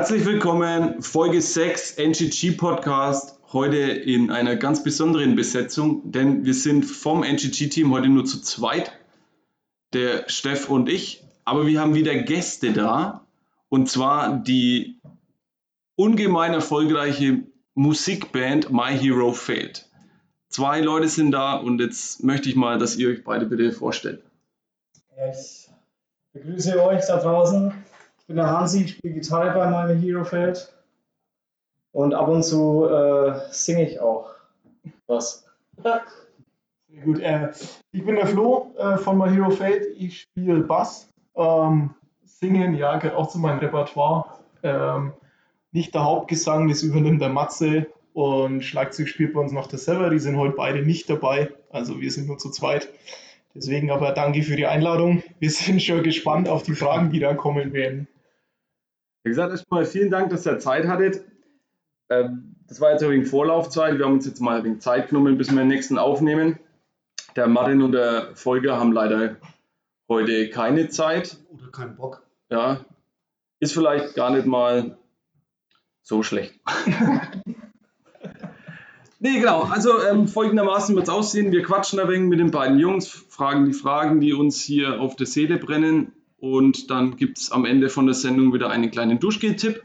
Herzlich willkommen, Folge 6 NGG Podcast. Heute in einer ganz besonderen Besetzung, denn wir sind vom NGG-Team heute nur zu zweit, der Steff und ich. Aber wir haben wieder Gäste da und zwar die ungemein erfolgreiche Musikband My Hero Failed. Zwei Leute sind da und jetzt möchte ich mal, dass ihr euch beide bitte vorstellt. Ich begrüße euch da draußen. Ich bin der Hansi, ich spiele Gitarre bei meinem Hero Feld und ab und zu äh, singe ich auch was. Sehr gut. Äh, ich bin der Flo äh, von My Hero Fate. Ich spiele Bass. Ähm, singen, ja, gehört auch zu meinem Repertoire. Ähm, nicht der Hauptgesang, das übernimmt der Matze. Und Schlagzeug spielt bei uns noch der Sever. Die sind heute beide nicht dabei. Also wir sind nur zu zweit. Deswegen aber danke für die Einladung. Wir sind schon gespannt auf die Fragen, die da kommen werden. Wie gesagt, erstmal vielen Dank, dass ihr Zeit hattet. Ähm, das war jetzt ein wenig Vorlaufzeit. Wir haben uns jetzt mal ein wenig Zeit genommen, bis wir den nächsten aufnehmen. Der Martin und der Folger haben leider heute keine Zeit. Oder keinen Bock. Ja, ist vielleicht gar nicht mal so schlecht. nee, genau. Also ähm, folgendermaßen wird es aussehen. Wir quatschen ein wenig mit den beiden Jungs, fragen die Fragen, die uns hier auf der Seele brennen. Und dann gibt es am Ende von der Sendung wieder einen kleinen Duschgel-Tipp.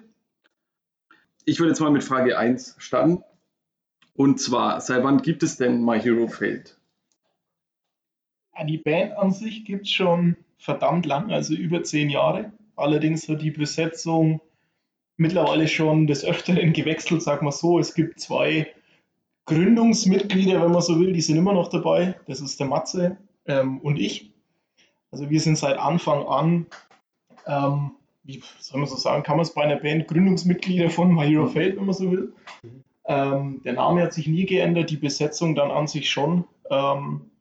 Ich würde jetzt mal mit Frage 1 starten. Und zwar, seit wann gibt es denn My Hero Failed? Ja, die Band an sich gibt es schon verdammt lang, also über zehn Jahre. Allerdings hat die Besetzung mittlerweile schon des Öfteren gewechselt, sag mal so. Es gibt zwei Gründungsmitglieder, wenn man so will, die sind immer noch dabei. Das ist der Matze ähm, und ich. Also wir sind seit Anfang an, ähm, wie soll man so sagen, kann man es bei einer Band Gründungsmitglieder von My Hero Fate, wenn man so will. Ähm, der Name hat sich nie geändert, die Besetzung dann an sich schon. Ähm,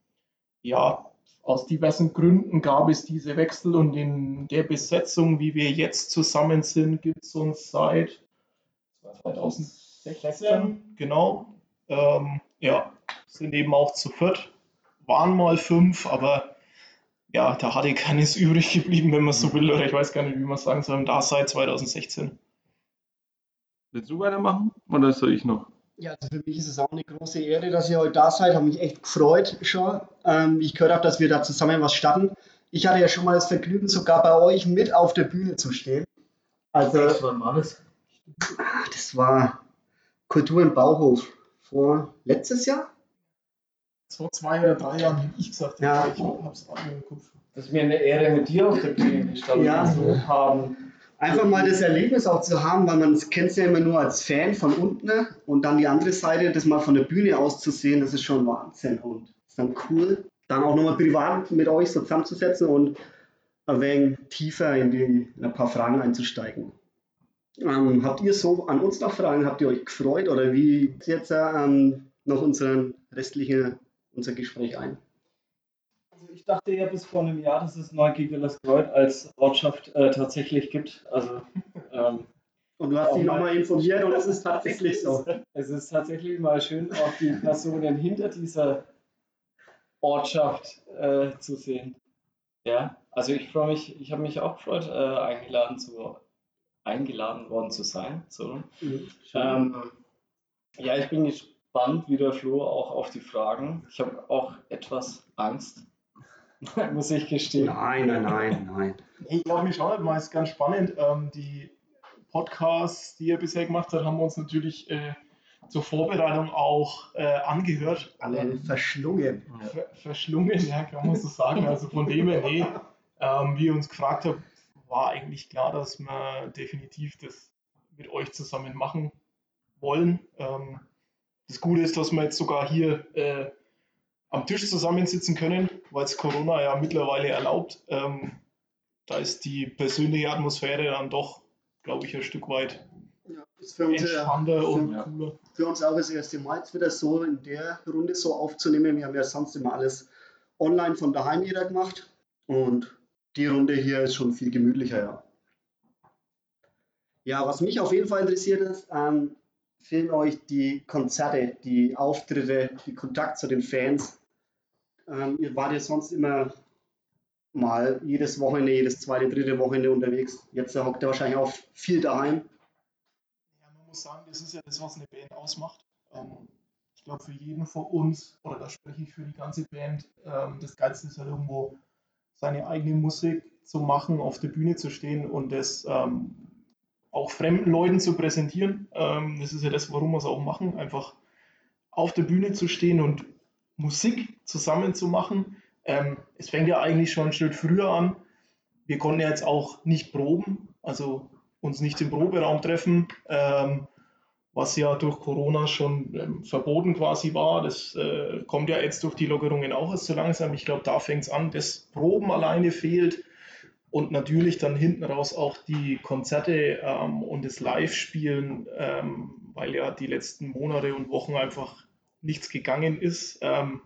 ja, aus diversen Gründen gab es diese Wechsel und in der Besetzung, wie wir jetzt zusammen sind, gibt es uns seit 2016, genau. Ähm, ja, sind eben auch zu viert, waren mal fünf, aber ja, da hatte keines übrig geblieben, wenn man so will, oder ich weiß gar nicht, wie man sagen soll, da seit 2016. Willst du weitermachen oder soll ich noch? Ja, also für mich ist es auch eine große Ehre, dass ihr heute da seid. Habe mich echt gefreut schon, ähm, ich gehört habe, dass wir da zusammen was starten. Ich hatte ja schon mal das Vergnügen, sogar bei euch mit auf der Bühne zu stehen. Also, Was war das? ah, das war Kultur im Bauhof vor letztes Jahr. Vor zwei oder drei Jahren hätte ich gesagt, Ja. ich habe es gerade im Kopf. Das ist mir eine Ehre, mit dir auf der Bühne gestanden Ja. zu haben. Einfach mal das Erlebnis auch zu haben, weil man kennt es ja immer nur als Fan von unten und dann die andere Seite, das mal von der Bühne aus zu sehen, das ist schon Wahnsinn und ist dann cool, dann auch nochmal privat mit euch so zusammenzusetzen und ein wenig tiefer in, die, in ein paar Fragen einzusteigen. Ähm, habt ihr so an uns noch Fragen? Habt ihr euch gefreut oder wie ist jetzt ähm, noch unseren restliche, unser Gespräch ein? Also ich dachte ja bis vor einem Jahr, dass es Neugieriges Kreuz als Ortschaft äh, tatsächlich gibt. Also ähm, Und du hast dich mal- nochmal informiert und es ist tatsächlich so. es ist tatsächlich mal schön, auch die Personen hinter dieser Ortschaft äh, zu sehen. Ja, also ich freue mich, ich habe mich auch gefreut, äh, eingeladen, zu, eingeladen worden zu sein. So. Ähm, ja, ich bin gespannt, wie der Flo, auch auf die Fragen. Ich habe auch etwas Angst, muss ich gestehen. Nein, nein, nein, nein. Ich glaube, mich schaut mal, ist ganz spannend. Ähm, die Podcasts, die ihr bisher gemacht habt, haben wir uns natürlich äh, zur Vorbereitung auch äh, angehört. Alle verschlungen. ver verschlungen, ja, kann man so sagen. Also von dem her, nee, ähm, wie ihr uns gefragt habt, war eigentlich klar, dass wir definitiv das mit euch zusammen machen wollen. Ähm, das Gute ist, dass wir jetzt sogar hier äh, am Tisch zusammensitzen können, weil es Corona ja mittlerweile erlaubt. Ähm, da ist die persönliche Atmosphäre dann doch, glaube ich, ein Stück weit Ja, ist für uns, entspannter und Ja. cooler. für uns auch das erste Mal jetzt wieder so in der Runde so aufzunehmen. Wir haben ja sonst immer alles online von daheim jeder gemacht. Und die Runde hier ist schon viel gemütlicher, ja. Ja, was mich auf jeden Fall interessiert ist, ähm, fehlen euch die Konzerte, die Auftritte, die Kontakt zu den Fans. Ähm, ihr wart ja sonst immer mal jedes Wochenende, jedes zweite, dritte Wochenende unterwegs. Jetzt hockt ihr wahrscheinlich auch viel daheim. muss sagen, das ist ja das, was eine Band ausmacht. Ähm, ich glaube, für jeden von uns, oder da spreche ich für die ganze Band, ähm, das Geilste ist halt irgendwo seine eigene Musik zu machen, auf der Bühne zu stehen und das ähm, auch fremden Leuten zu präsentieren. Ähm, das ist ja das, warum wir es auch machen, einfach auf der Bühne zu stehen und Musik zusammen zu machen. Ähm, es fängt ja eigentlich schon ein Schritt früher an. Wir konnten ja jetzt auch nicht proben, also uns nicht im Proberaum treffen, ähm, was ja durch Corona schon ähm, verboten quasi war. Das äh, kommt ja jetzt durch die Lockerungen auch erst so langsam. Ich glaube, da fängt es an. Das Proben alleine fehlt und natürlich dann hinten raus auch die Konzerte ähm, und das Live-Spielen, ähm, weil ja die letzten Monate und Wochen einfach nichts gegangen ist. Ähm,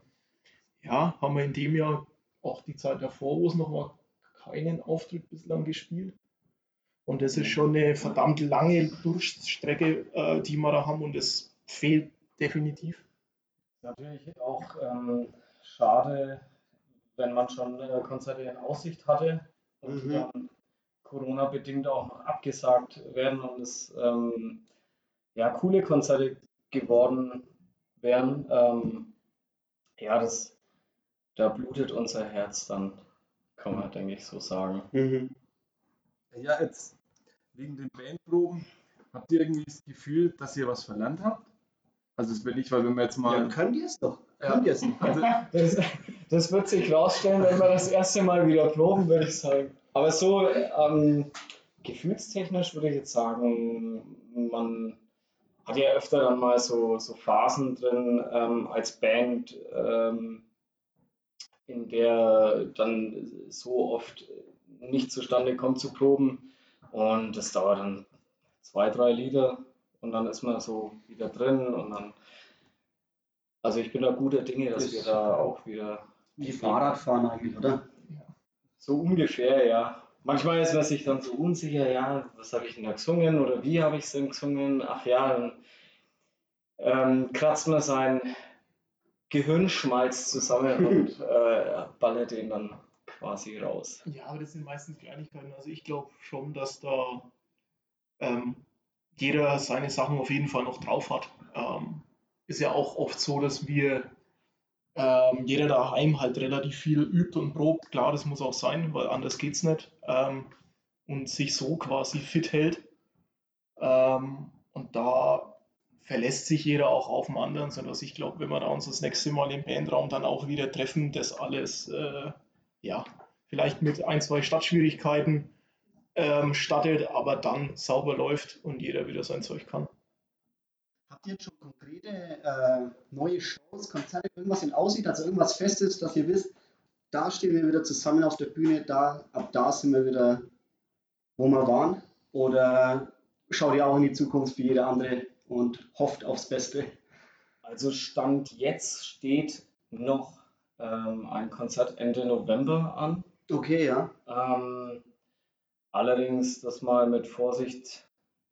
ja, haben wir in dem Jahr auch die Zeit davor, wo es noch mal keinen Auftritt bislang gespielt. Und das ist schon eine verdammt lange Durchstrecke, äh, die wir da haben und das fehlt definitiv. Natürlich auch ähm, schade, wenn man schon äh, Konzerte in Aussicht hatte und mhm. dann Corona-bedingt auch noch abgesagt werden und es ähm, ja coole Konzerte geworden wären. Ähm, ja, das, da blutet unser Herz dann, kann man denke ich so sagen. Mhm. Ja, jetzt wegen den Bandproben, habt ihr irgendwie das Gefühl, dass ihr was verlernt habt? Also das will ich, weil wenn wir jetzt mal. Ja, könnt ihr es doch. Könnt ihr es nicht. Also, das, das, wird sich rausstellen, wenn wir das erste Mal wieder proben, würde ich sagen. Aber so ähm, gefühlstechnisch würde ich jetzt sagen, man hat ja öfter dann mal so, so Phasen drin ähm, als Band, ähm, in der dann so oft nicht zustande kommt zu proben. Und das dauert dann zwei, drei Lieder und dann ist man so wieder drin und dann. Also ich bin da guter Dinge, dass das wir da auch wieder. Wie Fahrradfahren eigentlich, oder? So ungefähr, ja. Manchmal ist man sich dann so unsicher, ja, was habe ich denn da gesungen oder wie habe ich es denn gesungen? Ach ja, dann ähm, kratzt man sein Gehirnschmalz zusammen und äh, ballert den dann quasi raus. Ja, aber das sind meistens Kleinigkeiten. Also ich glaube schon, dass da ähm, jeder seine Sachen auf jeden Fall noch drauf hat. Ähm, ist ja auch oft so, dass wir ähm, jeder daheim halt relativ viel übt und probt. Klar, das muss auch sein, weil anders geht es nicht. Ähm, und sich so quasi fit hält. Ähm, und da verlässt sich jeder auch auf den anderen, sodass ich glaube, wenn wir da uns das nächste Mal im Bandraum dann auch wieder treffen, das alles, äh, ja, vielleicht mit ein, zwei Stadtschwierigkeiten ähm, startet, aber dann sauber läuft und jeder wieder sein Zeug kann. Habt ihr jetzt schon konkrete äh, neue Shows, Konzerte, irgendwas in Aussicht, also irgendwas Festes, dass ihr wisst, da stehen wir wieder zusammen auf der Bühne, da, ab da sind wir wieder, wo wir waren? Oder schaut ihr auch in die Zukunft wie jeder andere und hofft aufs Beste? Also Stand jetzt steht noch ähm, ein Konzert Ende November an. Okay, ja. Ähm, allerdings das mal mit Vorsicht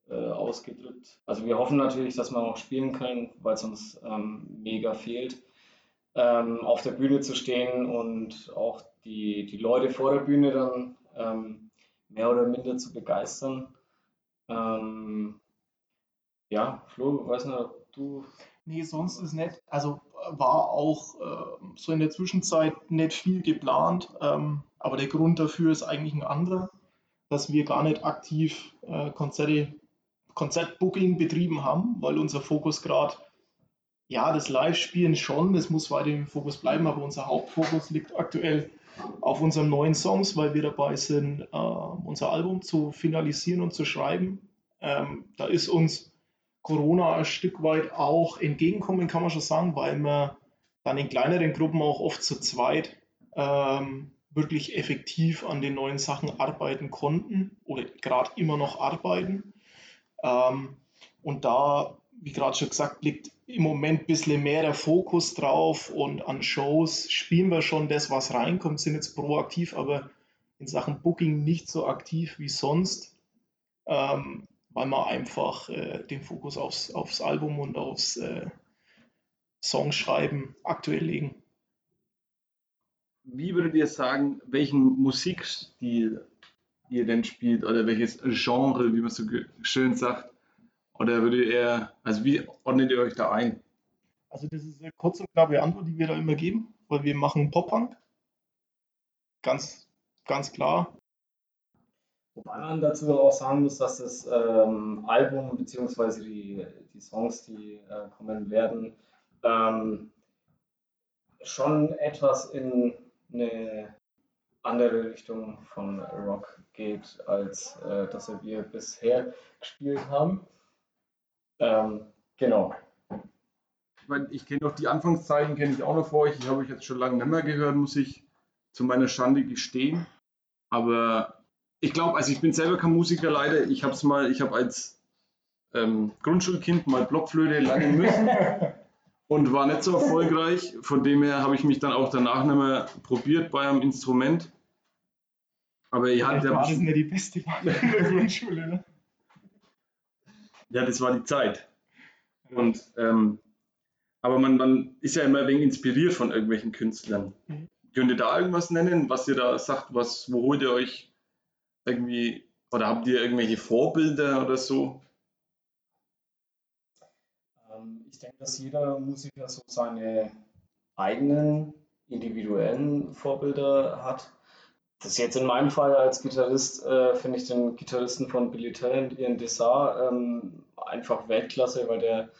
äh, ausgedrückt. Also wir hoffen natürlich, dass wir auch spielen können, weil es uns ähm, mega fehlt, ähm, auf der Bühne zu stehen und auch die, die Leute vor der Bühne dann ähm, mehr oder minder zu begeistern. Ähm, ja, Flo, weiß nicht, ob du. Nee, sonst ist nicht. Also war auch äh, so in der Zwischenzeit nicht viel geplant, ähm, aber der Grund dafür ist eigentlich ein anderer, dass wir gar nicht aktiv äh, Konzerte Konzertbooking betrieben haben, weil unser Fokus gerade, ja, das Live-Spielen schon, das muss weiter im Fokus bleiben, aber unser Hauptfokus liegt aktuell auf unseren neuen Songs, weil wir dabei sind, äh, unser Album zu finalisieren und zu schreiben. Ähm, da ist uns Corona ein Stück weit auch entgegenkommen, kann man schon sagen, weil wir dann in kleineren Gruppen auch oft zu zweit ähm, wirklich effektiv an den neuen Sachen arbeiten konnten oder gerade immer noch arbeiten. Ähm, und da, wie gerade schon gesagt, liegt im Moment ein bisschen mehr der Fokus drauf und an Shows spielen wir schon das, was reinkommt, sind jetzt proaktiv, aber in Sachen Booking nicht so aktiv wie sonst, ähm, weil wir einfach äh, den Fokus aufs, aufs Album und aufs äh, Songschreiben aktuell legen. Wie würdet ihr sagen, welchen Musikstil ihr denn spielt oder welches Genre, wie man so schön sagt. Oder würdet ihr, also wie ordnet ihr euch da ein? Also das ist eine kurze und knappe Antwort, die wir da immer geben, weil wir machen Pop-Punk. Ganz, ganz klar. Wobei man dazu auch sagen muss, dass das ähm, Album bzw. Die, die Songs, die äh, kommen werden, ähm, schon etwas in eine andere Richtung von Rock geht, als äh, das wir bisher gespielt haben. Ähm, genau. Ich meine, ich kenne doch die Anfangszeiten, kenne ich auch noch vor euch. Ich habe euch jetzt schon lange nicht mehr gehört, muss ich zu meiner Schande gestehen. Aber ich glaube, also ich bin selber kein Musiker leider. Ich habe es mal, ich habe als ähm, Grundschulkind mal Blockflöte lernen müssen und war nicht so erfolgreich. Von dem her habe ich mich dann auch danach nicht mehr probiert bei einem Instrument. Aber ihr hattet das ja war das nicht die beste Wahl in der Grundschule. Ne? Ja, das war die Zeit. Und, ähm, aber man, man ist ja immer ein wenig inspiriert von irgendwelchen Künstlern. Mhm. Könnt ihr da irgendwas nennen, was ihr da sagt, was, wo holt ihr euch irgendwie, oder habt ihr irgendwelche Vorbilder oder so? Ähm, ich denke, dass jeder Musiker so seine eigenen individuellen Vorbilder hat. Das ist jetzt in meinem Fall als Gitarrist, äh, finde ich den Gitarristen von Billy Talent, Ian Dessar, ähm, einfach Weltklasse, weil der,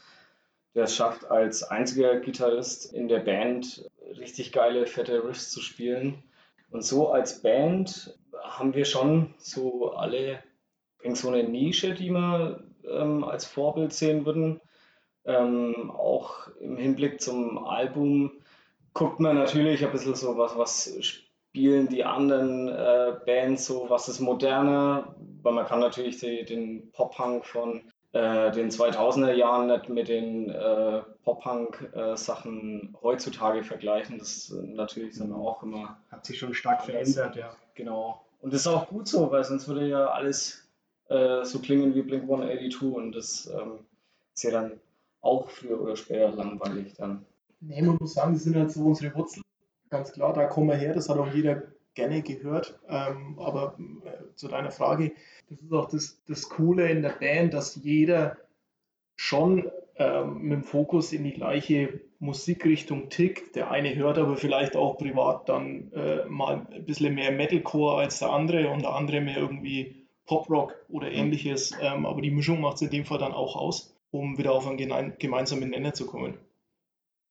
es schafft, als einziger Gitarrist in der Band richtig geile, fette Riffs zu spielen. Und so als Band haben wir schon so alle so eine Nische, die wir ähm, als Vorbild sehen würden. Ähm, auch im Hinblick zum Album guckt man natürlich ein bisschen so, was, was spielen die anderen äh, Bands so, was ist moderner, weil man kann natürlich die, den Pop-Punk von äh, den 2000er Jahren nicht mit den äh, Pop-Punk-Sachen heutzutage vergleichen. Das ist natürlich sind wir auch immer Hat sich schon stark verändert, ja. Genau. Und das ist auch gut so, weil sonst würde ja alles äh, so klingen wie Blink 182 und das ähm, ist ja dann auch früher oder später langweilig dann. Nee, man muss sagen, das sind halt so unsere Wurzeln. Ganz klar, da kommen wir her, das hat auch jeder gerne gehört. Ähm, aber äh, zu deiner Frage, das ist auch das, das Coole in der Band, dass jeder schon ähm, mit dem Fokus in die gleiche Musikrichtung tickt. Der eine hört aber vielleicht auch privat dann äh, mal ein bisschen mehr Metalcore als der andere und der andere mehr irgendwie Poprock oder ähnliches. Ähm, aber die Mischung macht es in dem Fall dann auch aus, um wieder auf einen gemeinsamen Nenner zu kommen.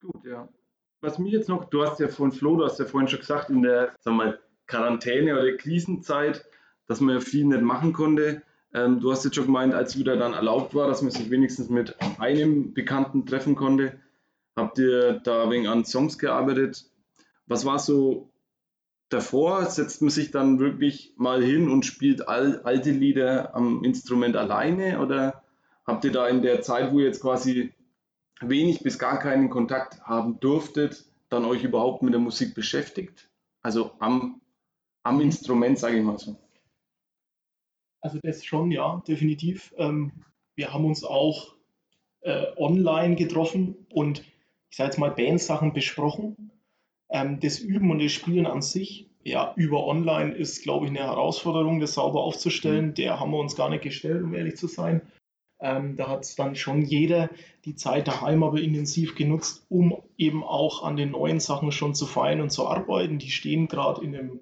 Gut, ja. Was mich jetzt noch, du hast ja von Flo, du hast ja vorhin schon gesagt, in der, sag mal, Quarantäne oder Krisenzeit, dass man ja viel nicht machen konnte. Ähm, du hast jetzt schon gemeint, als wieder dann erlaubt war, dass man sich wenigstens mit einem Bekannten treffen konnte, habt ihr da wegen an Songs gearbeitet. Was war so davor? Setzt man sich dann wirklich mal hin und spielt all, alte Lieder am Instrument alleine oder habt ihr da in der Zeit, wo ihr jetzt quasi wenig bis gar keinen Kontakt haben durftet, dann euch überhaupt mit der Musik beschäftigt? Also am, am Instrument, sage ich mal so. Also das schon, ja, definitiv. Ähm, wir haben uns auch äh, online getroffen und ich sage jetzt mal Bandsachen besprochen. Ähm, das Üben und das Spielen an sich, ja, über online ist, glaube ich, eine Herausforderung, das sauber aufzustellen. Der haben wir uns gar nicht gestellt, um ehrlich zu sein. Ähm, da hat dann schon jeder die Zeit daheim aber intensiv genutzt, um eben auch an den neuen Sachen schon zu feilen und zu arbeiten. Die stehen gerade in dem,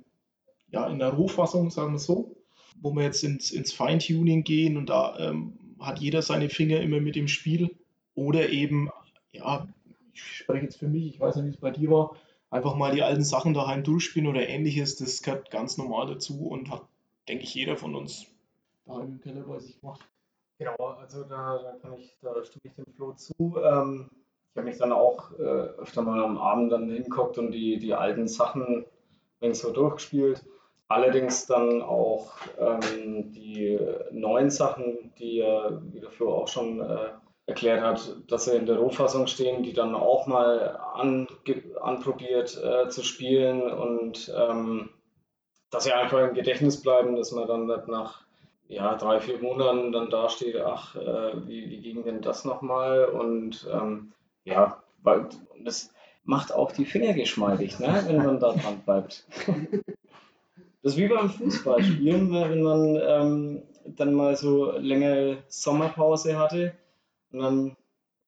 ja, in der Rohfassung, sagen wir so wo wir jetzt ins, ins Feintuning gehen und da ähm, hat jeder seine Finger immer mit im Spiel. Oder eben, ja, ich spreche jetzt für mich, ich weiß nicht, wie es bei dir war, einfach mal die alten Sachen daheim durchspielen oder ähnliches, das gehört ganz normal dazu und hat, denke ich, jeder von uns daheim im Keller bei sich gemacht. Genau, also da, da kann ich, da stimme ich dem Flo zu. Ähm, ich habe mich dann auch äh, öfter mal am Abend dann hingeguckt und die, die alten Sachen so durchgespielt. Allerdings dann auch ähm, die neuen Sachen, die ja, wie der Flo auch schon äh, erklärt hat, dass sie in der Rohfassung stehen, die dann auch mal anprobiert äh, zu spielen und ähm, dass sie einfach im Gedächtnis bleiben, dass man dann nicht nach ja, drei, vier Monaten dann dasteht, ach, äh, wie, wie ging denn das nochmal? Und ähm, ja, weil das macht auch die Finger geschmeidig, ne? wenn man da dran bleibt. Das ist wie beim Fußballspielen, wenn man ähm, dann mal so längere Sommerpause hatte. Und dann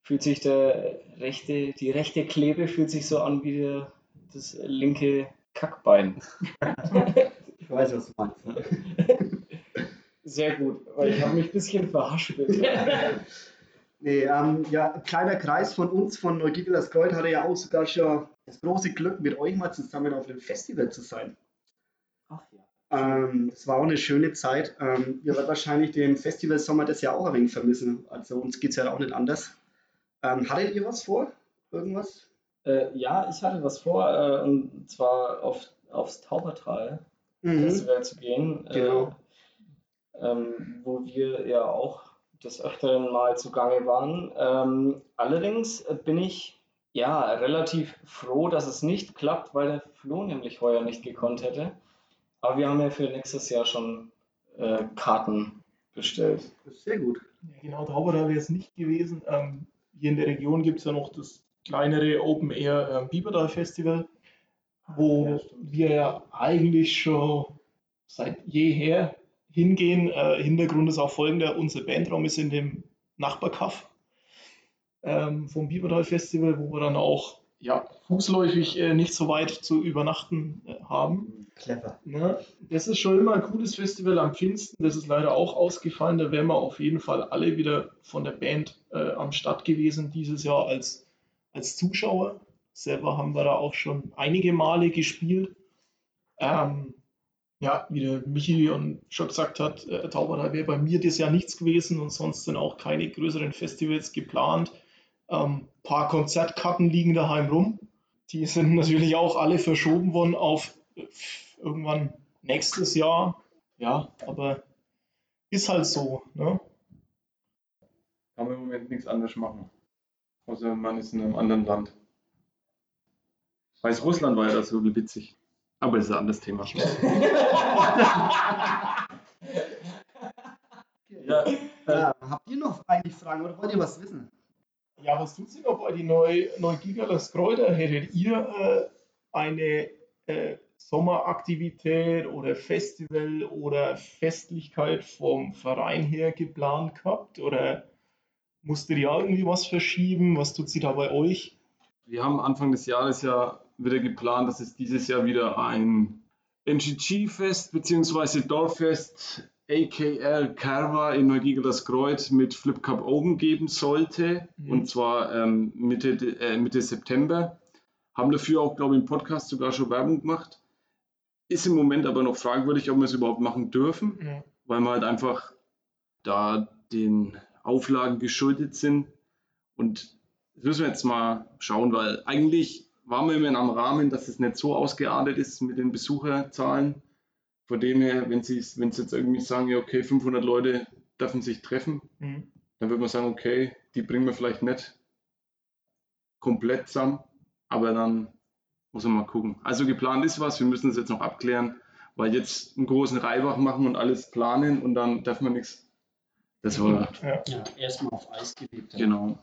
fühlt sich der rechte, die rechte Klebe fühlt sich so an wie der, das linke Kackbein. Ich weiß, was du meinst. Sehr gut, weil ich habe mich ein bisschen verhaspelt. Nee, ähm, ja, ein kleiner Kreis von uns, von Neugiebelers Kreuz, hatte ja auch sogar schon das große Glück, mit euch mal zusammen auf einem Festival zu sein. Ach ja. Ähm, das war auch eine schöne Zeit. Ähm, wir werden wahrscheinlich den Festivalsommer das Jahr auch ein wenig vermissen. Also uns geht es ja auch nicht anders. Ähm, hattet ihr was vor? Irgendwas? Äh, ja, ich hatte was vor, äh, und zwar auf, aufs Taubertal Mhm. Festival zu gehen, Genau. äh, ähm, wo wir ja auch des Öfteren mal zugange waren. Ähm, allerdings äh, bin ich ja relativ froh, dass es nicht klappt, weil der Flo nämlich heuer nicht gekonnt hätte. Aber wir haben ja für nächstes Jahr schon äh, Karten bestellt. Das ist sehr gut. Ja, genau, Taubertal wäre es nicht gewesen. Ähm, hier in der Region gibt es ja noch das kleinere Open Air ähm, Biberdal Festival, wo Ja, wir ja eigentlich schon seit jeher hingehen. Äh, Hintergrund ist auch folgender: Unser Bandraum ist in dem Nachbarkaff ähm, vom Biberdal Festival, wo wir dann auch ja, fußläufig äh, nicht so weit zu übernachten äh, haben. Clever. Ne? Das ist schon immer ein cooles Festival am Pfingsten. Das ist leider auch ausgefallen. Da wären wir auf jeden Fall alle wieder von der Band äh, am Start gewesen, dieses Jahr als, als Zuschauer. Selber haben wir da auch schon einige Male gespielt. Ähm, ja, wie der Michi schon gesagt hat, äh, Taubertal wäre bei mir das Jahr nichts gewesen und sonst sind auch keine größeren Festivals geplant. Ein paar Konzertkarten liegen daheim rum. Die sind natürlich auch alle verschoben worden auf äh, irgendwann nächstes Jahr. Ja, aber ist halt so. Ne? Kann man im Moment nichts anderes machen. Außer man ist in einem anderen Land. Weißrussland war ja das so witzig. Aber das ist ein anderes Thema. Ja, Ja, habt ihr noch eigentlich Fragen oder wollt ihr was wissen? Ja, was tut sich noch bei die neu, Neugigerles Kräuter? Hättet ihr äh, eine äh, Sommeraktivität oder Festival oder Festlichkeit vom Verein her geplant gehabt? Oder musstet ihr irgendwie was verschieben? Was tut sich da bei euch? Wir haben Anfang des Jahres ja wieder geplant, dass es dieses Jahr wieder ein NGG-Fest bzw. Dorffest AKL Carva in Neugieger das Kreuz mit Flip Cup Open geben sollte. Mhm. Und zwar ähm, Mitte, äh, Mitte September. Haben dafür auch, glaube ich, im Podcast sogar schon Werbung gemacht. Ist im Moment aber noch fragwürdig, ob wir es überhaupt machen dürfen Ja. weil wir halt einfach da den Auflagen geschuldet sind. Und das müssen wir jetzt mal schauen, weil eigentlich waren wir immer am Rahmen, dass es nicht so ausgeartet ist mit den Besucherzahlen. Von dem her, wenn sie wenn sie jetzt irgendwie sagen, ja, okay, 500 Leute dürfen sich treffen, Mhm. dann würde man sagen, okay, die bringen wir vielleicht nicht komplett zusammen, aber dann muss man mal gucken. Also geplant ist was, wir müssen es jetzt noch abklären, weil jetzt einen großen Reibach machen und alles planen und dann darf man nichts. Das war Ja. Ja, erstmal auf Eis gelegt. genau.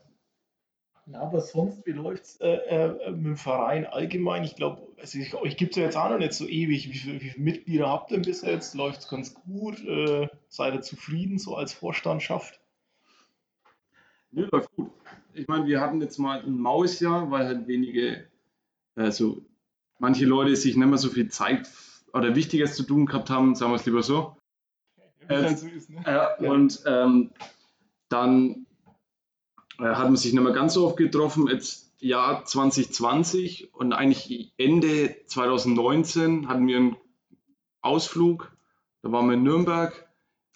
Ja, aber sonst, wie läuft es äh, äh, mit dem Verein allgemein? Ich glaube, also ich, euch gibt es ja jetzt auch noch nicht so ewig. Wie, viel- wie viele Mitglieder habt ihr bis jetzt? Läuft es ganz gut? Äh, seid ihr zufrieden so als Vorstandschaft? Nö, läuft gut. Ich meine, wir hatten jetzt mal ein Mausjahr, weil halt wenige, also manche Leute sich nicht mehr so viel Zeit oder Wichtiges zu tun gehabt haben, sagen wir es lieber so. Wie Äh, so ist, ne? Ja, Ja. und ähm, dann äh, hat man sich nicht mehr ganz so oft getroffen. Jetzt Jahr 2020 und eigentlich Ende 2019 hatten wir einen Ausflug. Da waren wir in Nürnberg,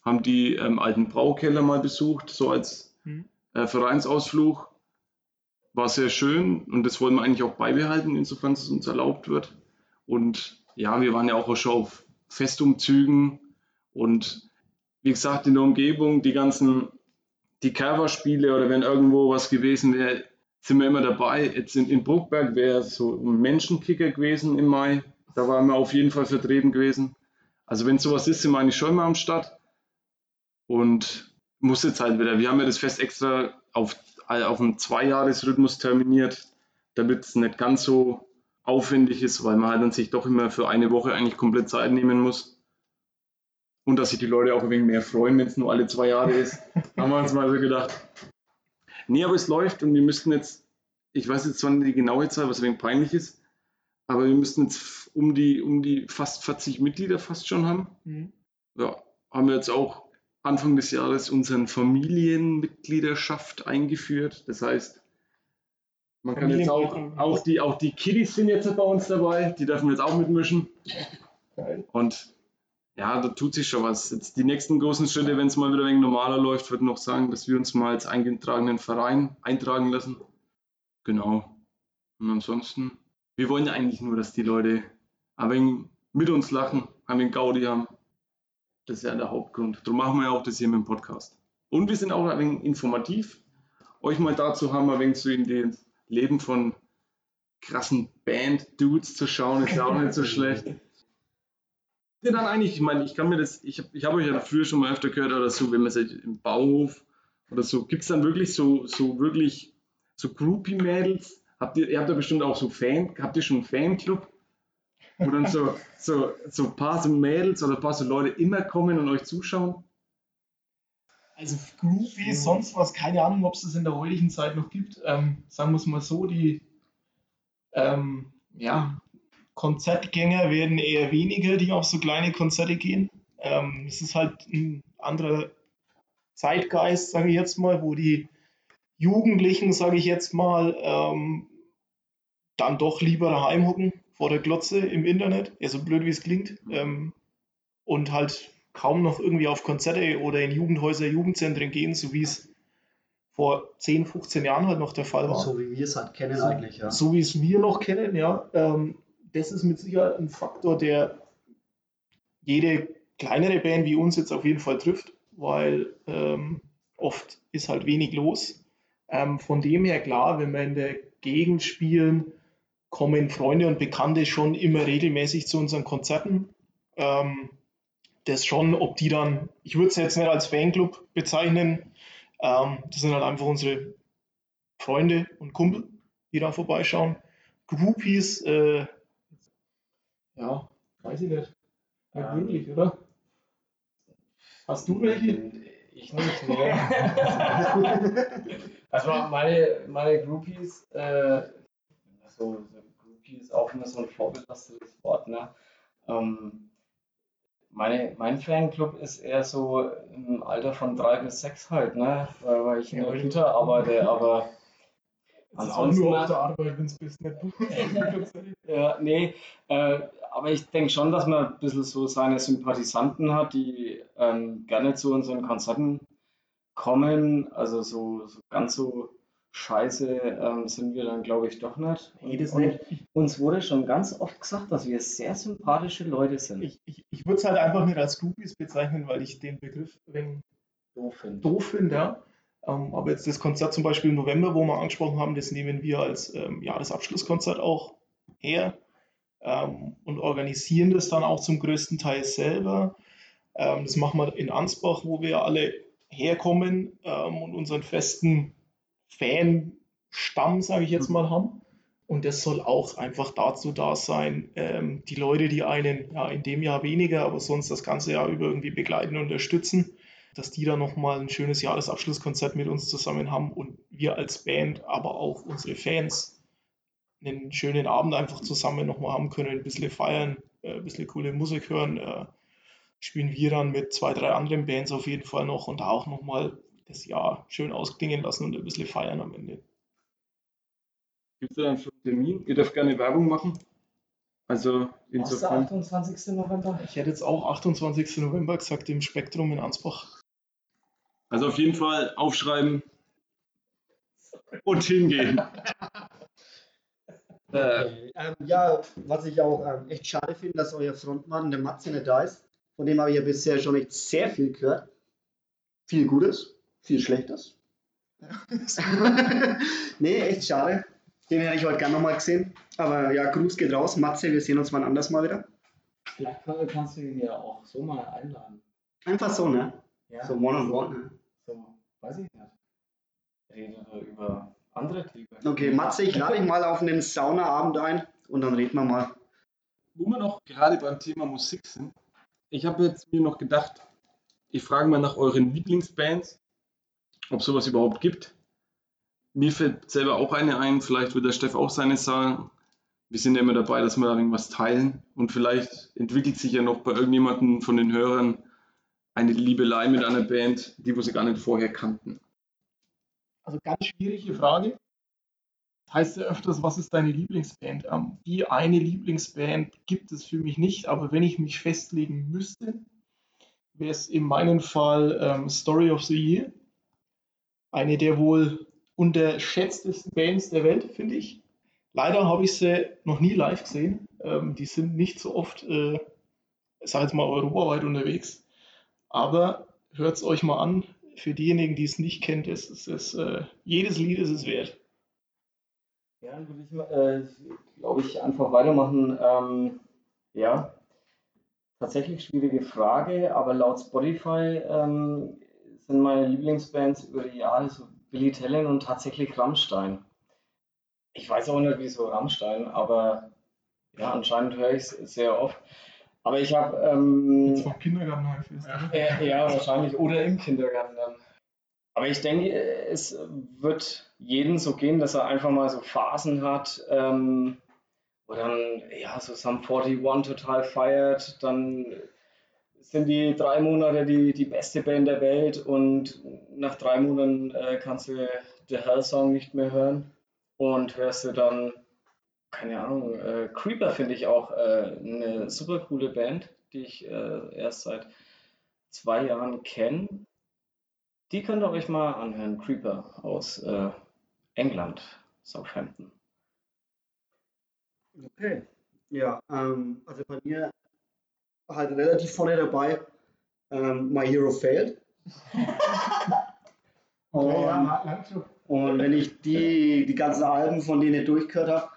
haben die ähm, alten Braukeller mal besucht, so als Mhm. äh, Vereinsausflug. War sehr schön und das wollen wir eigentlich auch beibehalten, insofern es uns erlaubt wird. Und ja, wir waren ja auch schon auf Festumzügen und wie gesagt, in der Umgebung, die ganzen, die Coverspiele oder wenn irgendwo was gewesen wäre, sind wir immer dabei. Jetzt in, in Bruckberg wäre so ein Menschenkicker gewesen im Mai. Da waren wir auf jeden Fall vertreten gewesen. Also wenn sowas ist, sind wir eigentlich schon immer am Start. Und muss jetzt halt wieder. Wir haben ja das Fest extra auf, auf einen Zweijahresrhythmus terminiert, damit es nicht ganz so aufwendig ist, weil man halt dann sich doch immer für eine Woche eigentlich komplett Zeit nehmen muss. Und dass sich die Leute auch ein wenig mehr freuen, wenn es nur alle zwei Jahre ist. haben wir uns mal so gedacht. Nee, aber es läuft und wir müssten jetzt, ich weiß jetzt zwar nicht die genaue Zahl, was ein wenig peinlich ist, aber wir müssten jetzt um die, um die fast 40 Mitglieder fast schon haben. Mhm. Ja, haben wir jetzt auch Anfang des Jahres unseren Familienmitgliederschaft eingeführt. Das heißt, man kann jetzt auch, auch die, auch die Kiddies sind jetzt bei uns dabei, die dürfen jetzt auch mitmischen. Und ja, da tut sich schon was. Jetzt die nächsten großen Schritte, wenn es mal wieder ein wenig normaler läuft, wird noch sagen, dass wir uns mal als eingetragenen Verein eintragen lassen. Genau. Und ansonsten, wir wollen ja eigentlich nur, dass die Leute ein wenig mit uns lachen, ein wenig Gaudi haben. Das ist ja der Hauptgrund. Darum machen wir ja auch das hier mit dem Podcast. Und wir sind auch ein wenig informativ. Euch mal dazu haben, ein wenig so in das Leben von krassen Band-Dudes zu schauen, ist ja auch nicht so schlecht. Ja, dann eigentlich, ich meine, ich kann mir das, ich habe ich hab euch ja früher schon mal öfter gehört oder so, wenn man sich im Bauhof oder so, gibt es dann wirklich so, so wirklich so Groupie-Mädels? Habt ihr, ihr habt ja bestimmt auch so Fan, habt ihr schon einen Fanclub? Wo dann so, so, so ein paar so Mädels oder ein paar so Leute immer kommen und euch zuschauen? Also Groupies, sonst was, keine Ahnung, ob es das in der heutigen Zeit noch gibt. Ähm, sagen wir es mal so, die ähm, ja, Konzertgänger werden eher weniger, die auf so kleine Konzerte gehen. Ähm, es ist halt ein anderer Zeitgeist, sage ich jetzt mal, wo die Jugendlichen, sage ich jetzt mal, ähm, dann doch lieber daheim hocken vor der Glotze im Internet, ja, so blöd wie es klingt, ähm, und halt kaum noch irgendwie auf Konzerte oder in Jugendhäuser, Jugendzentren gehen, so wie es vor 10, 15 Jahren halt noch der Fall war. So wie wir es halt kennen So- eigentlich, ja. So wie es wir noch kennen, ja. Ähm, das ist mit Sicherheit ein Faktor, der jede kleinere Band wie uns jetzt auf jeden Fall trifft, weil ähm, oft ist halt wenig los. Ähm, von dem her klar, wenn wir in der Gegend spielen, kommen Freunde und Bekannte schon immer regelmäßig zu unseren Konzerten. Ähm, das schon, ob die dann, ich würde es jetzt nicht als Fanclub bezeichnen, ähm, das sind halt einfach unsere Freunde und Kumpel, die da vorbeischauen. Groupies, äh, ja, weiß ich nicht. Nicht Ähm, wirklich, oder? Hast du welche? Ich nicht, nee. also meine, meine Groupies, äh, so, so Groupie ist auch immer so ein vorbelastetes Wort, ne? Ähm, meine, mein Fanclub ist eher so im Alter von drei bis sechs halt, ne? Weil, weil ich in der Kita arbeite, aber Das ist auch Ansonsten- nur auf der Arbeit, wenn es bist, nicht du. Ja, nee, äh, aber ich denke schon, dass man ein bisschen so seine Sympathisanten hat, die ähm, gerne zu unseren Konzerten kommen. Also so, so ganz so scheiße ähm, sind wir dann, glaube ich, doch nicht. Und nicht. uns wurde schon ganz oft gesagt, dass wir sehr sympathische Leute sind. Ich, ich, ich würde es halt einfach nicht als Groupies bezeichnen, weil ich den Begriff wenig doof finde. doof finde, ja. Ähm, aber jetzt das Konzert zum Beispiel im November, wo wir angesprochen haben, das nehmen wir als ähm, Jahresabschlusskonzert auch her ähm, und organisieren das dann auch zum größten Teil selber. Ähm, das machen wir in Ansbach, wo wir alle herkommen ähm, und unseren festen Fanstamm, sage ich jetzt mal, haben. Und das soll auch einfach dazu da sein, ähm, die Leute, die einen ja in dem Jahr weniger, aber sonst das ganze Jahr über irgendwie begleiten und unterstützen, dass die da nochmal ein schönes Jahresabschlusskonzert mit uns zusammen haben und wir als Band, aber auch unsere Fans einen schönen Abend einfach zusammen nochmal haben können, ein bisschen feiern, äh, ein bisschen coole Musik hören. Äh, spielen wir dann mit zwei, drei anderen Bands auf jeden Fall noch und da auch nochmal das Jahr schön ausklingen lassen und ein bisschen feiern am Ende. Gibt es da dann schon einen Termin? Ihr dürft gerne Werbung machen. Also Was der insofern. 28. November? Ich hätte jetzt auch 28. November gesagt im Spektrum in Ansbach. Also auf jeden Fall aufschreiben und hingehen. äh, Ähm, ja, was ich auch ähm, echt schade finde, dass euer Frontmann, der Matze, nicht da ist. Von dem habe ich ja bisher schon echt sehr viel gehört. Viel Gutes, viel Schlechtes. nee, echt schade. Den hätte ich heute gerne nochmal gesehen. Aber ja, Gruß geht raus. Matze, wir sehen uns mal anders mal wieder. Vielleicht kann- kannst du ihn ja auch so mal einladen. Einfach so, ne? Ja, So one on one. Ne? so, weiß ich nicht. Redet er über andere Themen. Okay, Matze, ich lade dich mal auf einen Saunaabend ein und dann reden wir mal. wo wir noch gerade beim Thema Musik sind, ich habe jetzt mir noch gedacht, ich frage mal nach euren Lieblingsbands, ob sowas überhaupt gibt. Mir fällt selber auch eine ein, vielleicht wird der Steff auch seine sagen. Wir sind ja immer dabei, dass wir da irgendwas teilen und vielleicht entwickelt sich ja noch bei irgendjemandem von den Hörern eine Liebelei mit einer Band, die wir sie gar nicht vorher kannten. Also ganz schwierige Frage. Das heißt ja öfters, was ist deine Lieblingsband? Ähm, die eine Lieblingsband gibt es für mich nicht, aber wenn ich mich festlegen müsste, wäre es in meinem Fall ähm, Story of the Year. Eine der wohl unterschätztesten Bands der Welt, finde ich. Leider habe ich sie noch nie live gesehen. Ähm, die sind nicht so oft, äh, ich jetzt mal, europaweit unterwegs. Aber hört es euch mal an. Für diejenigen, die es nicht kennt, ist es ist, äh, jedes Lied ist es wert. Ja, dann würde ich, äh, glaube ich, einfach weitermachen. Ähm, ja, tatsächlich schwierige Frage, aber laut Spotify ähm, sind meine Lieblingsbands über die Jahre so Billy Talent und tatsächlich Rammstein. Ich weiß auch nicht, wieso Rammstein, aber ja, anscheinend höre ich es sehr oft. Aber ich habe. Ähm, Jetzt vom Kindergarten heimfährst. ja, äh, ja, wahrscheinlich. Oder im Kindergarten dann. Aber ich denke, es wird jedem so gehen, dass er einfach mal so Phasen hat, ähm, wo dann ja so Sum 41 total feiert, dann sind die drei Monate die, die beste Band der Welt und nach drei Monaten äh, kannst du The Hell Song nicht mehr hören und hörst du dann, keine Ahnung, äh, Creeper finde ich auch äh, eine super coole Band, die ich äh, erst seit zwei Jahren kenne. Die könnt ihr euch mal anhören, Creeper aus äh, England, Southampton. Okay. Ja, ähm, also bei mir halt relativ vorne dabei ähm, My Hero Failed. und, und wenn ich die, die ganzen Alben von denen durchgehört habe,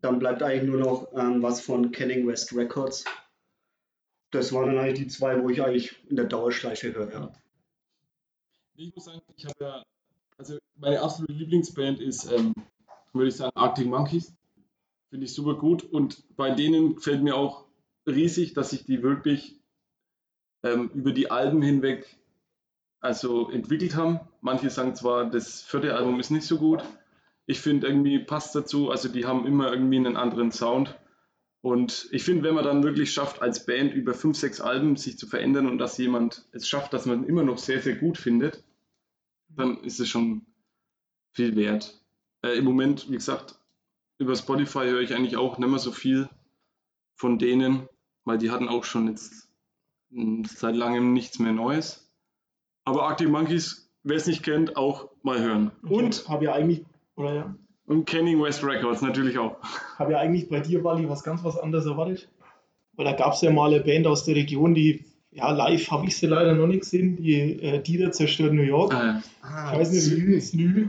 dann bleibt eigentlich nur noch ähm, was von Kenning West Records. Das waren dann eigentlich die zwei, wo ich eigentlich in der Dauerschleife höre. Ja. Ich muss sagen, ich habe ja, also meine absolute Lieblingsband ist, ähm, würde ich sagen, Arctic Monkeys. Finde ich super gut und bei denen gefällt mir auch riesig, dass sich die wirklich ähm, über die Alben hinweg also entwickelt haben. Manche sagen zwar, das vierte Album ist nicht so gut. Ich finde irgendwie passt dazu, also die haben immer irgendwie einen anderen Sound. Und ich finde, wenn man dann wirklich schafft, als Band über fünf, sechs Alben sich zu verändern und dass jemand es schafft, dass man immer noch sehr, sehr gut findet, dann ist es schon viel wert. Äh, Im Moment, wie gesagt, über Spotify höre ich eigentlich auch nicht mehr so viel von denen, weil die hatten auch schon jetzt seit langem nichts mehr Neues. Aber Arctic Monkeys, wer es nicht kennt, auch mal hören. Und, habe ja eigentlich, oder ja, und Kenning West Records natürlich auch. habe ja eigentlich bei dir, Wally, was ganz was anderes erwartet. Weil da gab es ja mal eine Band aus der Region, die, ja, live habe ich sie leider noch nicht gesehen, die äh, Dieter zerstört New York. Äh, Ah, ich weiß nicht, wie Snü.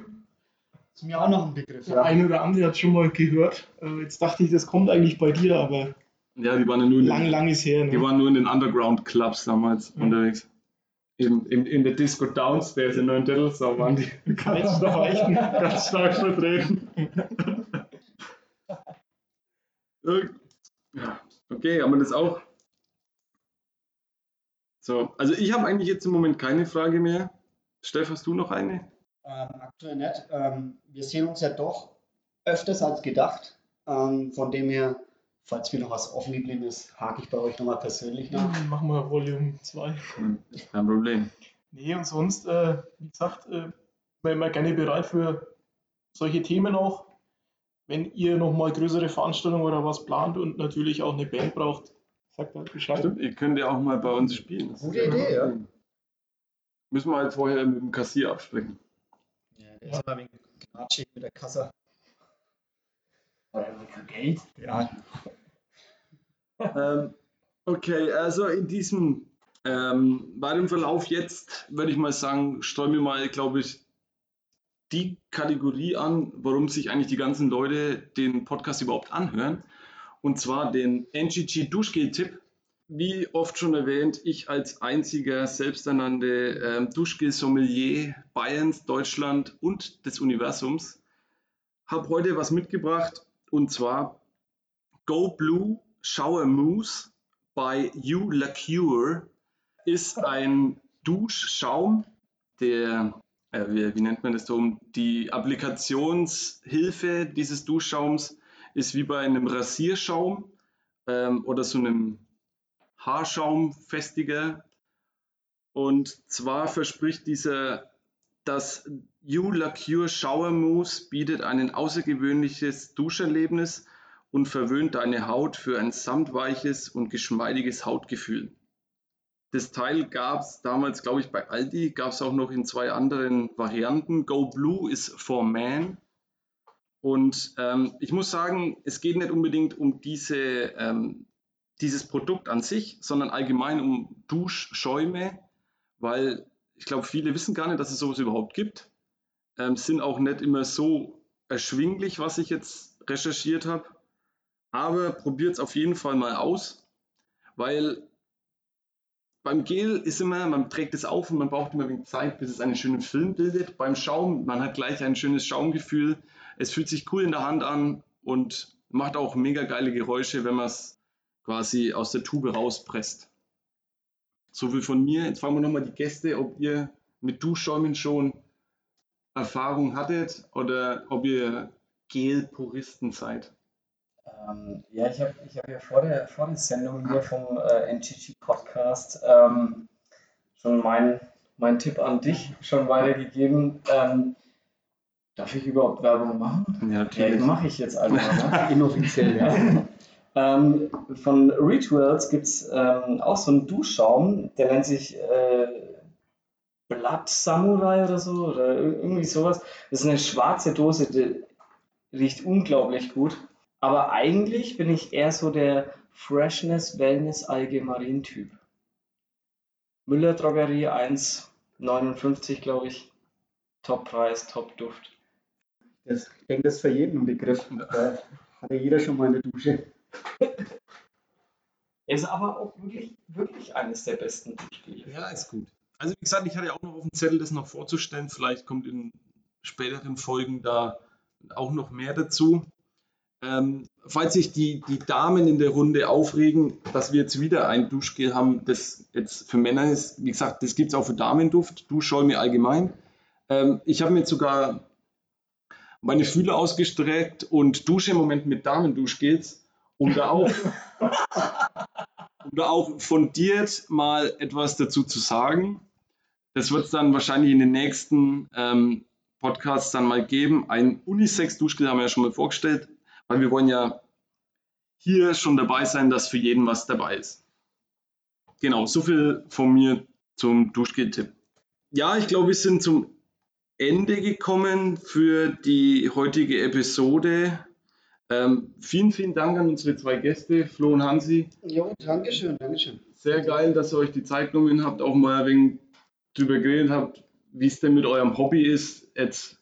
Ist mir auch noch ein Begriff. Der eine oder andere hat schon mal gehört. Äh, jetzt dachte ich, das kommt eigentlich bei dir, aber ja, die waren ja nur in lang, den, lang ist her. die Ne? waren nur in den Underground Clubs damals Ja. unterwegs. In, in, in der Disco Downstairs in Neuendettels, da waren die Ganz stark, ganz stark vertreten. Okay, haben wir das auch? So, also ich habe eigentlich jetzt im Moment keine Frage mehr. Steff, hast du noch eine? Ähm, aktuell nicht. Ähm, wir sehen uns ja doch öfters als gedacht. Ähm, von dem her, falls mir noch was offen geblieben ist, hake ich bei euch nochmal persönlich nach. Dann machen wir Volume 2. Kein Problem. Nee, und sonst, äh, wie gesagt, äh, wäre immer gerne bereit für solche Themen auch. Wenn ihr nochmal größere Veranstaltungen oder was plant und natürlich auch eine Band braucht, sagt halt Bescheid. Stimmt, ihr könnt ja auch mal bei uns spielen. Das ist Gute Idee, ja. Müssen wir halt vorher mit dem Kassier absprechen. Ja, der ist aber wegen Gnatschig mit der Kasse. Geld? Ja, ähm, okay, also in diesem ähm, weiteren Verlauf jetzt würde ich mal sagen, streuen wir mal, glaube ich, die Kategorie an, warum sich eigentlich die ganzen Leute den Podcast überhaupt anhören. Und zwar den NGG Duschgel-Tipp. Wie oft schon erwähnt, ich als einziger selbsternannte ähm, Duschgel-Sommelier Bayerns, Deutschland und des Universums habe heute was mitgebracht und zwar Go Blue Shower Mousse bei You Lacure ist ein Duschschaum, der, äh, wie, wie, nennt man das so, die Applikationshilfe dieses Duschschaums ist wie bei einem Rasierschaum ähm, oder so einem Haarschaumfestiger. Und zwar verspricht dieser, das You Lacure Shower Mousse bietet ein außergewöhnliches Duscherlebnis und verwöhnt deine Haut für ein samtweiches und geschmeidiges Hautgefühl. Das Teil gab es damals, glaube ich, bei Aldi, gab es auch noch in zwei anderen Varianten. Go Blue ist for Man. Und ähm, ich muss sagen, es geht nicht unbedingt um diese, ähm, dieses Produkt an sich, sondern allgemein um Duschschäume, weil ich glaube, viele wissen gar nicht, dass es sowas überhaupt gibt. Ähm, sind auch nicht immer so erschwinglich, was ich jetzt recherchiert habe. Aber probiert es auf jeden Fall mal aus, weil beim Gel ist immer, man trägt es auf und man braucht immer ein wenig Zeit, bis es einen schönen Film bildet. Beim Schaum, man hat gleich ein schönes Schaumgefühl. Es fühlt sich cool in der Hand an und macht auch mega geile Geräusche, wenn man es quasi aus der Tube rauspresst. So viel von mir. Jetzt fragen wir nochmal die Gäste, ob ihr mit Duschschäumen schon Erfahrung hattet oder ob ihr Gel-Puristen seid. Ähm, ja, ich habe ich hab ja vor der, vor der Sendung hier vom äh, NGG Podcast ähm, schon meinen mein Tipp an dich schon weitergegeben. Ähm, darf ich überhaupt Werbung machen? Ja, Ja, mache ich jetzt einfach mal. Inoffiziell, ja. ähm, von Rituals gibt es ähm, auch so einen Duschschaum, der nennt sich äh, Blood Samurai oder so oder ir- irgendwie sowas. Das ist eine schwarze Dose, die riecht unglaublich gut. Aber eigentlich bin ich eher so der Freshness Wellness Allgemein Typ. Müller Drogerie 1,59 glaube ich. Top Preis, Top Duft. Das, ich denke, das ist für jeden ein Begriff. Da hat ja jeder schon mal eine Dusche. Ist aber auch wirklich, wirklich eines der besten Duschgele. Ja, ist gut. Also wie gesagt, ich hatte ja auch noch auf dem Zettel, das noch vorzustellen. Vielleicht kommt in späteren Folgen da auch noch mehr dazu. Ähm, falls sich die, die Damen in der Runde aufregen, dass wir jetzt wieder ein Duschgel haben, das jetzt für Männer ist, wie gesagt, das gibt es auch für Damenduft, Duschschäume allgemein. Ähm, ich habe mir jetzt sogar meine Fühler ausgestreckt und dusche im Moment mit Damenduschgels, um da auch um da auch fundiert mal etwas dazu zu sagen. Das wird es dann wahrscheinlich in den nächsten ähm, Podcasts dann mal geben. Ein Unisex-Duschgel haben wir ja schon mal vorgestellt, weil wir wollen ja hier schon dabei sein, dass für jeden was dabei ist. Genau, so viel von mir zum Duschgel-Tipp. Ja, ich glaube, wir sind zum Ende gekommen für die heutige Episode. Ähm, vielen, vielen Dank an unsere zwei Gäste, Flo und Hansi. Jo, Dankeschön, Dankeschön. Sehr geil, dass ihr euch die Zeit genommen habt, auch mal ein wenig drüber geredet habt, wie es denn mit eurem Hobby ist, jetzt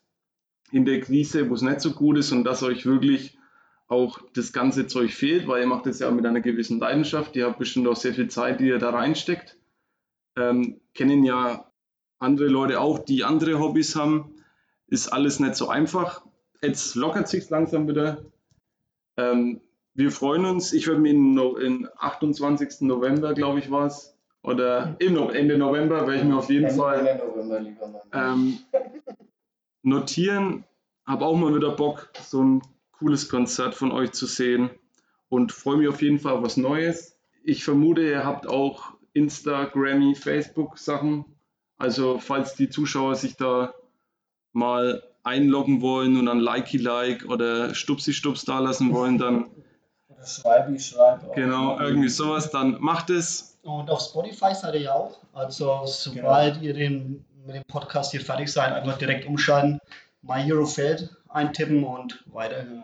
in der Krise, wo es nicht so gut ist und dass euch wirklich auch das ganze Zeug fehlt, weil ihr macht es ja mit einer gewissen Leidenschaft. Ihr habt bestimmt auch sehr viel Zeit, die ihr da reinsteckt. Ähm, kennen ja andere Leute auch, die andere Hobbys haben. Ist alles nicht so einfach. Jetzt lockert sich langsam wieder. Ähm, wir freuen uns. Ich werde mir in, no in 28. November, glaube ich, war es, oder im no Ende November werde ich mir auf jeden Ende- Fall November, ähm, notieren. Habe auch mal wieder Bock, so ein cooles Konzert von euch zu sehen und freue mich auf jeden Fall auf was Neues. Ich vermute, ihr habt auch Instagram, Facebook Sachen. Also falls die Zuschauer sich da mal einloggen wollen und dann Likey Like oder Stupsi Stups da lassen wollen, dann Oder Schreibi, schreib. genau irgendwie sowas, dann macht es. Und auf Spotify seid ihr ja auch. Also sobald ihr den, mit dem Podcast hier fertig seid, einfach direkt umschalten, My Hero Feld eintippen und weiterhören.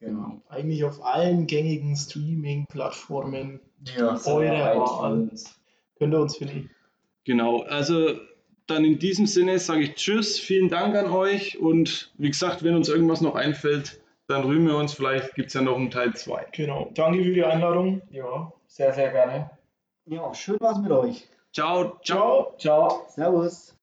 Genau. Eigentlich auf allen gängigen Streaming-Plattformen Ja. Eure Wahl. könnt ihr uns finden. Genau, also dann in diesem Sinne sage ich Tschüss, vielen Dank an euch und wie gesagt, wenn uns irgendwas noch einfällt, dann rühmen wir uns, vielleicht gibt es ja noch einen Teil 2. Genau. Danke für die Einladung. Ja, sehr, sehr gerne. Ja, schön war's mit euch. Ciao, ciao. Ciao. Ciao. Servus.